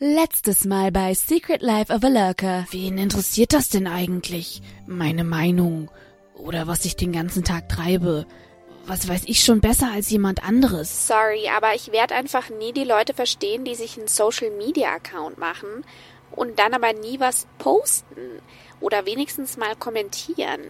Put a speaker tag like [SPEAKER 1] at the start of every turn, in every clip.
[SPEAKER 1] Letztes Mal bei Secret Life of a Lurker. Wen interessiert das denn eigentlich? Meine Meinung oder was ich den ganzen Tag treibe? Was weiß ich schon besser als jemand anderes?
[SPEAKER 2] Sorry, aber ich werde einfach nie die Leute verstehen, die sich einen Social Media Account machen und dann aber nie was posten oder wenigstens mal kommentieren.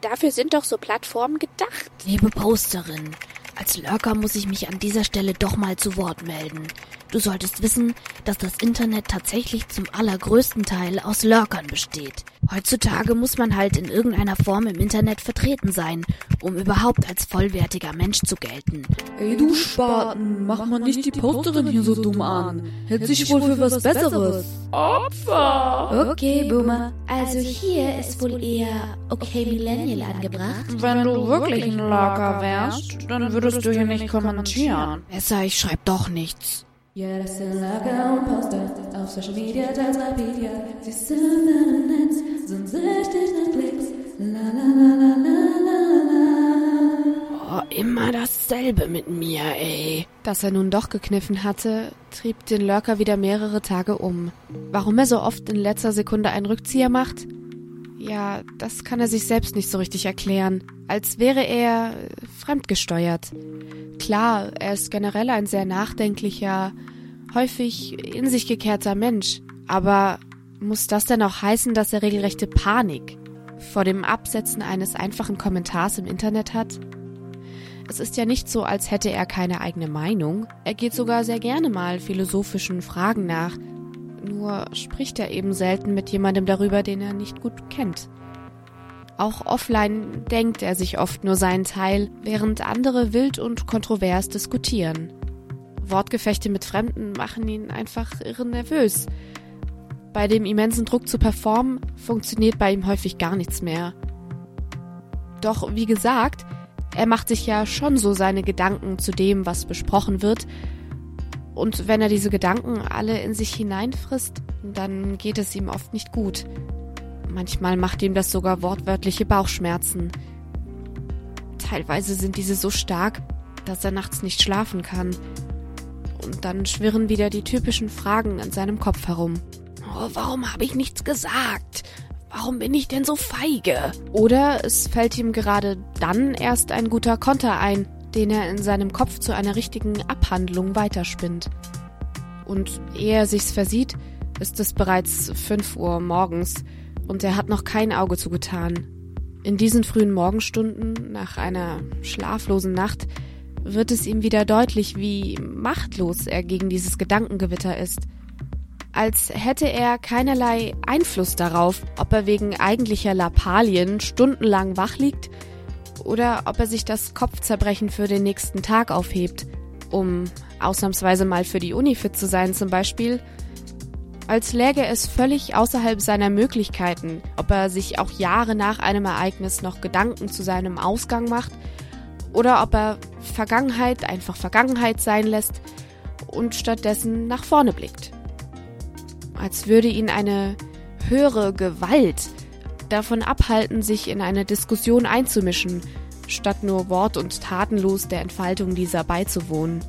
[SPEAKER 2] Dafür sind doch so Plattformen gedacht.
[SPEAKER 1] Liebe Posterin, als Lurker muss ich mich an dieser Stelle doch mal zu Wort melden. Du solltest wissen, dass das Internet tatsächlich zum allergrößten Teil aus Lurkern besteht. Heutzutage muss man halt in irgendeiner Form im Internet vertreten sein, um überhaupt als vollwertiger Mensch zu gelten.
[SPEAKER 3] Ey du Spaten, mach mal nicht die Posterin hier so dumm an. Hält sich wohl für was Besseres.
[SPEAKER 4] Opfer!
[SPEAKER 5] Okay, Boomer. Also hier ist wohl eher okay Millennial angebracht.
[SPEAKER 4] Wenn du wirklich ein Lurker wärst, dann würdest du hier nicht kommentieren.
[SPEAKER 1] Besser, ich schreib doch nichts.
[SPEAKER 6] Ja, das sind Lager und Poster auf Social Media, teils Wikipedia. Sie sind im Netz, sind süchtig nach Klicks. La la la la la la la.
[SPEAKER 1] Oh, immer dasselbe mit mir, ey.
[SPEAKER 7] Dass er nun doch gekniffen hatte, trieb den Lurker wieder mehrere Tage um. Warum er so oft in letzter Sekunde einen Rückzieher macht? Ja, das kann er sich selbst nicht so richtig erklären. Als wäre er äh, fremdgesteuert. Klar, er ist generell ein sehr nachdenklicher, häufig in sich gekehrter Mensch. Aber muss das denn auch heißen, dass er regelrechte Panik vor dem Absetzen eines einfachen Kommentars im Internet hat? Es ist ja nicht so, als hätte er keine eigene Meinung. Er geht sogar sehr gerne mal philosophischen Fragen nach. Nur spricht er eben selten mit jemandem darüber, den er nicht gut kennt. Auch offline denkt er sich oft nur seinen Teil, während andere wild und kontrovers diskutieren. Wortgefechte mit Fremden machen ihn einfach irre nervös. Bei dem immensen Druck zu performen funktioniert bei ihm häufig gar nichts mehr. Doch wie gesagt, er macht sich ja schon so seine Gedanken zu dem, was besprochen wird. Und wenn er diese Gedanken alle in sich hineinfrisst, dann geht es ihm oft nicht gut. Manchmal macht ihm das sogar wortwörtliche Bauchschmerzen. Teilweise sind diese so stark, dass er nachts nicht schlafen kann. Und dann schwirren wieder die typischen Fragen in seinem Kopf herum.
[SPEAKER 1] Oh, warum habe ich nichts gesagt? Warum bin ich denn so feige?
[SPEAKER 7] Oder es fällt ihm gerade dann erst ein guter Konter ein, den er in seinem Kopf zu einer richtigen Abhandlung weiterspinnt. Und ehe er sich's versieht, ist es bereits fünf Uhr morgens und er hat noch kein Auge zugetan. In diesen frühen Morgenstunden, nach einer schlaflosen Nacht, wird es ihm wieder deutlich, wie machtlos er gegen dieses Gedankengewitter ist. Als hätte er keinerlei Einfluss darauf, ob er wegen eigentlicher Lappalien stundenlang wach liegt oder ob er sich das Kopfzerbrechen für den nächsten Tag aufhebt, um ausnahmsweise mal für die Uni fit zu sein zum Beispiel, als läge es völlig außerhalb seiner Möglichkeiten, ob er sich auch Jahre nach einem Ereignis noch Gedanken zu seinem Ausgang macht oder ob er Vergangenheit einfach Vergangenheit sein lässt und stattdessen nach vorne blickt. Als würde ihn eine höhere Gewalt davon abhalten, sich in eine Diskussion einzumischen, statt nur wort- und tatenlos der Entfaltung dieser beizuwohnen.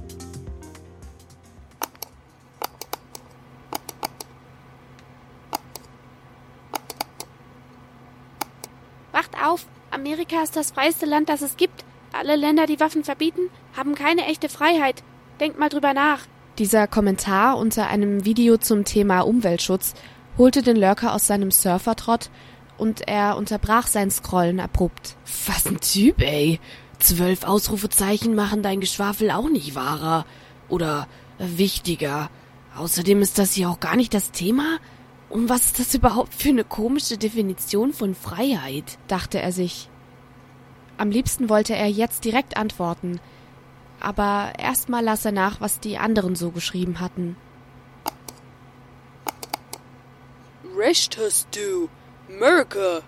[SPEAKER 2] Wacht auf! Amerika ist das freiste Land, das es gibt. Alle Länder, die Waffen verbieten, haben keine echte Freiheit. Denkt mal drüber nach.
[SPEAKER 7] Dieser Kommentar unter einem Video zum Thema Umweltschutz holte den Lurker aus seinem Surfertrott und er unterbrach sein Scrollen abrupt.
[SPEAKER 1] Was ein Typ, ey. Zwölf Ausrufezeichen machen dein Geschwafel auch nicht wahrer. Oder wichtiger. Außerdem ist das hier auch gar nicht das Thema. Und was ist das überhaupt für eine komische Definition von Freiheit?
[SPEAKER 7] dachte er sich. Am liebsten wollte er jetzt direkt antworten, aber erstmal las er nach, was die anderen so geschrieben hatten.
[SPEAKER 8] Recht hast du, Merker.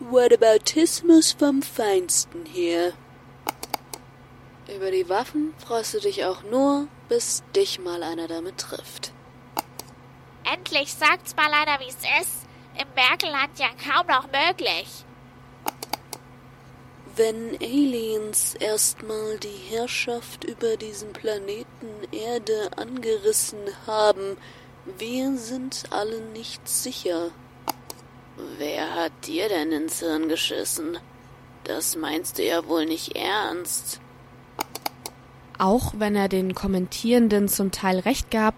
[SPEAKER 8] Whataboutismus vom Feinsten hier. Über die Waffen freust du dich auch nur, bis dich mal einer damit trifft.
[SPEAKER 9] Endlich sagt's mal einer, wie's ist. Im Berkelland ja kaum noch möglich.
[SPEAKER 8] Wenn Aliens erstmal die Herrschaft über diesen Planeten Erde angerissen haben, wir sind alle nicht sicher. Wer hat dir denn ins Hirn geschissen? Das meinst du ja wohl nicht ernst.
[SPEAKER 7] Auch wenn er den Kommentierenden zum Teil recht gab,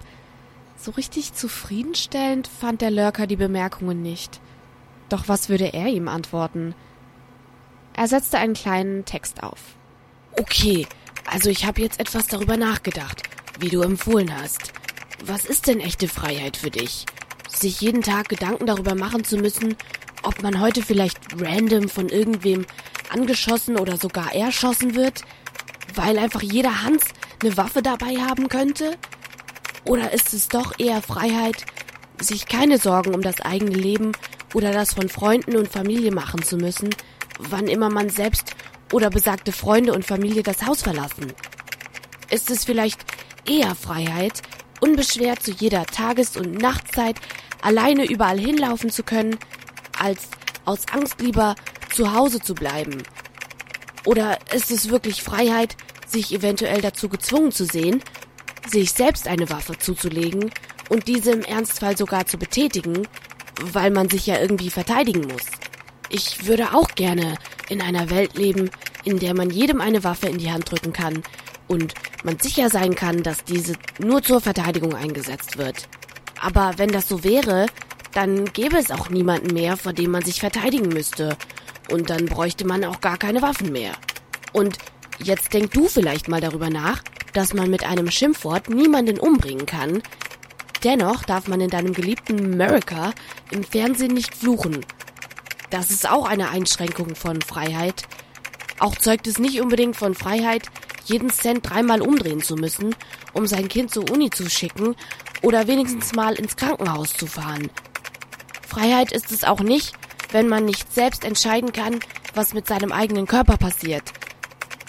[SPEAKER 7] so richtig zufriedenstellend fand der Lurker die Bemerkungen nicht. Doch was würde er ihm antworten? Er setzte einen kleinen Text auf.
[SPEAKER 1] Okay, also ich habe jetzt etwas darüber nachgedacht, wie du empfohlen hast. Was ist denn echte Freiheit für dich? Sich jeden Tag Gedanken darüber machen zu müssen, ob man heute vielleicht random von irgendwem angeschossen oder sogar erschossen wird, weil einfach jeder Hans eine Waffe dabei haben könnte? Oder ist es doch eher Freiheit, sich keine Sorgen um das eigene Leben oder das von Freunden und Familie machen zu müssen, wann immer man selbst oder besagte Freunde und Familie das Haus verlassen? Ist es vielleicht eher Freiheit, unbeschwert zu jeder Tages- und Nachtzeit alleine überall hinlaufen zu können, als aus Angst lieber zu Hause zu bleiben? Oder ist es wirklich Freiheit, sich eventuell dazu gezwungen zu sehen, sich selbst eine Waffe zuzulegen und diese im Ernstfall sogar zu betätigen, weil man sich ja irgendwie verteidigen muss? Ich würde auch gerne in einer Welt leben, in der man jedem eine Waffe in die Hand drücken kann und man sicher sein kann, dass diese nur zur Verteidigung eingesetzt wird. Aber wenn das so wäre, dann gäbe es auch niemanden mehr, vor dem man sich verteidigen müsste. Und dann bräuchte man auch gar keine Waffen mehr. Und jetzt denk du vielleicht mal darüber nach, dass man mit einem Schimpfwort niemanden umbringen kann. Dennoch darf man in deinem geliebten America im Fernsehen nicht fluchen. Das ist auch eine Einschränkung von Freiheit. Auch zeugt es nicht unbedingt von Freiheit, jeden Cent dreimal umdrehen zu müssen, um sein Kind zur Uni zu schicken oder wenigstens mal ins Krankenhaus zu fahren. Freiheit ist es auch nicht, wenn man nicht selbst entscheiden kann, was mit seinem eigenen Körper passiert.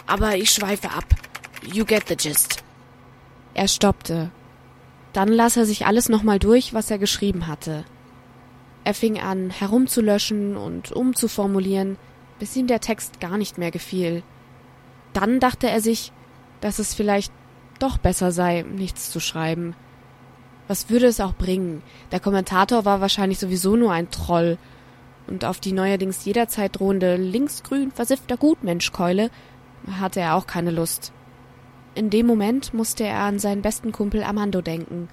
[SPEAKER 1] Aber ich schweife ab. You get the gist.
[SPEAKER 7] Er stoppte. Dann las er sich alles nochmal durch, was er geschrieben hatte. Er fing an, herumzulöschen und umzuformulieren, bis ihm der Text gar nicht mehr gefiel. Dann dachte er sich, dass es vielleicht doch besser sei, nichts zu schreiben. Was würde es auch bringen? Der Kommentator war wahrscheinlich sowieso nur ein Troll. Und auf die neuerdings jederzeit drohende linksgrün versiffter Gutmenschkeule hatte er auch keine Lust. In dem Moment musste er an seinen besten Kumpel Amando denken,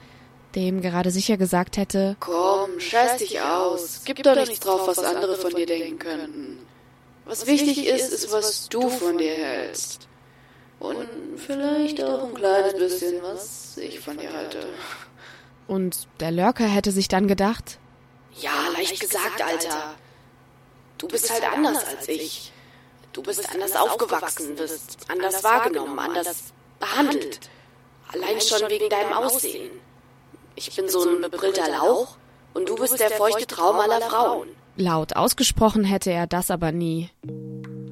[SPEAKER 7] der ihm gerade sicher gesagt hätte,
[SPEAKER 8] Komm, scheiß dich aus. Gib doch nichts drauf, was andere von dir denken könnten. Was wichtig ist, ist, was du von dir hältst. Und vielleicht auch ein kleines bisschen, was ich von dir halte.
[SPEAKER 7] Und der Lurker hätte sich dann gedacht,
[SPEAKER 1] ja, leicht gesagt, Alter. Du bist halt anders als ich. Du bist anders aufgewachsen, wirst anders wahrgenommen, anders behandelt. Allein schon wegen deinem Aussehen. Ich bin so ein bebrillter Lauch und du bist der feuchte Traum aller Frauen.
[SPEAKER 7] Laut ausgesprochen hätte er das aber nie.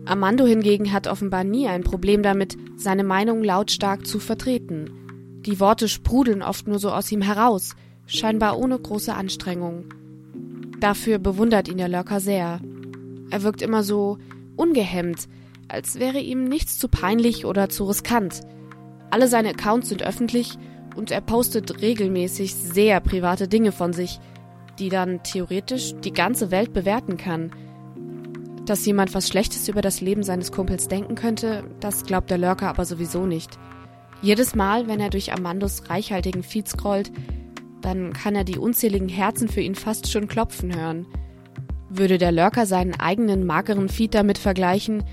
[SPEAKER 7] Armando hingegen hat offenbar nie ein Problem damit, seine Meinung lautstark zu vertreten. Die Worte sprudeln oft nur so aus ihm heraus, scheinbar ohne große Anstrengung. Dafür bewundert ihn der Lurker sehr. Er wirkt immer so ungehemmt, als wäre ihm nichts zu peinlich oder zu riskant. Alle seine Accounts sind öffentlich und er postet regelmäßig sehr private Dinge von sich, die dann theoretisch die ganze Welt bewerten kann. Dass jemand was Schlechtes über das Leben seines Kumpels denken könnte, das glaubt der Lurker aber sowieso nicht. Jedes Mal, wenn er durch Amandos reichhaltigen Feed scrollt, dann kann er die unzähligen Herzen für ihn fast schon klopfen hören. Würde der Lurker seinen eigenen mageren Feed damit vergleichen,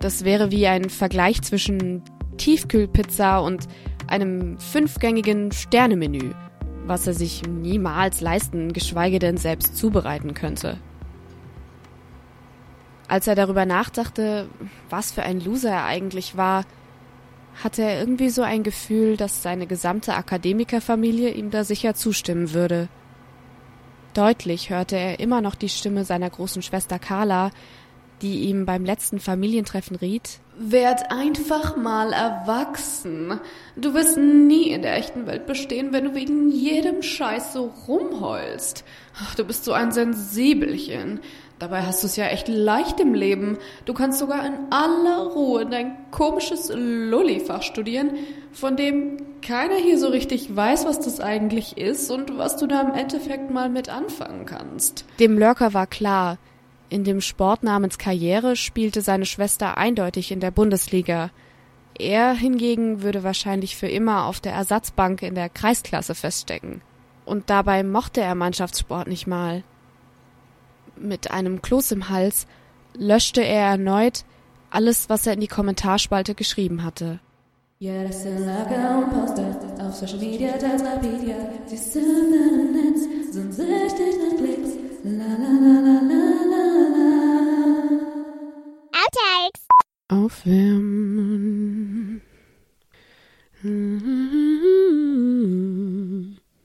[SPEAKER 7] das wäre wie ein Vergleich zwischen Tiefkühlpizza und einem fünfgängigen Sternemenü was er sich niemals leisten, geschweige denn selbst zubereiten könnte. Als er darüber nachdachte, was für ein Loser er eigentlich war, hatte er irgendwie so ein Gefühl, dass seine gesamte Akademikerfamilie ihm da sicher zustimmen würde. Deutlich hörte er immer noch die Stimme seiner großen Schwester Carla, die ihm beim letzten Familientreffen riet Werd einfach mal erwachsen. Du wirst nie in der echten Welt bestehen, wenn du wegen jedem Scheiß so rumheulst. Ach, du bist so ein Sensibelchen. Dabei hast du es ja echt leicht im Leben. Du kannst sogar in aller Ruhe dein komisches Lullifach studieren, von dem keiner hier so richtig weiß, was das eigentlich ist und was du da im Endeffekt mal mit anfangen kannst. Dem Lurker war klar, in dem Sport namens Karriere spielte seine Schwester eindeutig in der Bundesliga. Er hingegen würde wahrscheinlich für immer auf der Ersatzbank in der Kreisklasse feststecken. Und dabei mochte er Mannschaftssport nicht mal. Mit einem Kloß im Hals löschte er erneut alles, was er in die Kommentarspalte geschrieben hatte.
[SPEAKER 6] Ja,
[SPEAKER 9] Outtakes.
[SPEAKER 7] Aufwärmen.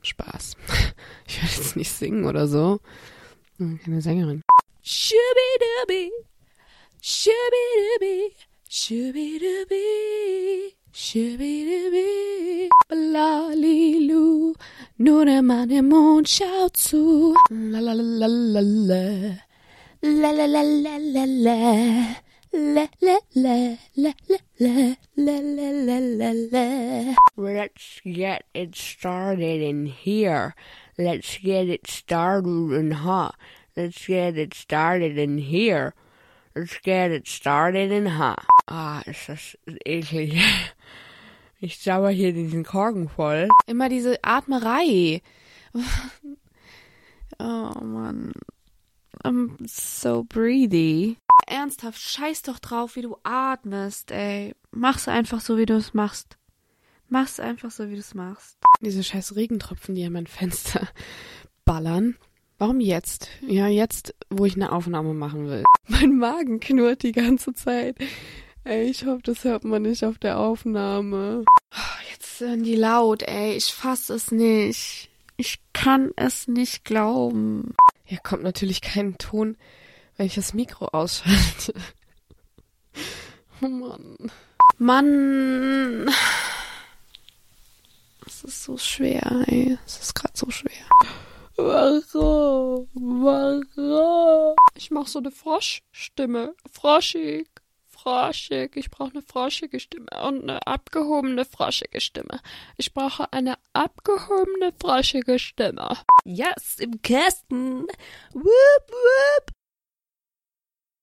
[SPEAKER 7] Spaß. Ich werde jetzt nicht singen oder so. Keine Sängerin. Schubidubi, schubidubi, schubidubi, schubidubi. Lalilu, nur der Mann im Mond schaut zu. La la la la la. La la la la la la. La la la la la la la la la la la.
[SPEAKER 10] Let's get it started in here. Let's get it started in ha. Let's get it started in here. Let's get it started in ha. Ah, ist das eklig. Ich sauer hier diesen Korken voll.
[SPEAKER 7] Immer diese Atmerei. Oh man. I'm so breathy. Ernsthaft, scheiß doch drauf, wie du atmest, ey. Mach's einfach so, wie du es machst. Mach's einfach so, wie du es machst. Diese scheiß Regentropfen, die an mein Fenster ballern. Warum jetzt? Ja, jetzt, wo ich eine Aufnahme machen will. Mein Magen knurrt die ganze Zeit. Ey, ich hoffe, das hört man nicht auf der Aufnahme. Jetzt sind die laut, ey. Ich fass es nicht. Ich kann es nicht glauben. Hier kommt natürlich kein Ton, wenn ich das Mikro ausschalte. Oh Mann. Mann. Es ist so schwer, ey. Es ist gerade so schwer. Warum? Warum? Ich mach so eine Froschstimme. Froschig. Froschig. Ich brauche eine froschige Stimme und eine abgehobene froschige Stimme. Ich brauche eine abgehobene froschige Stimme. Yes, im Kästen. Whoop, whoop.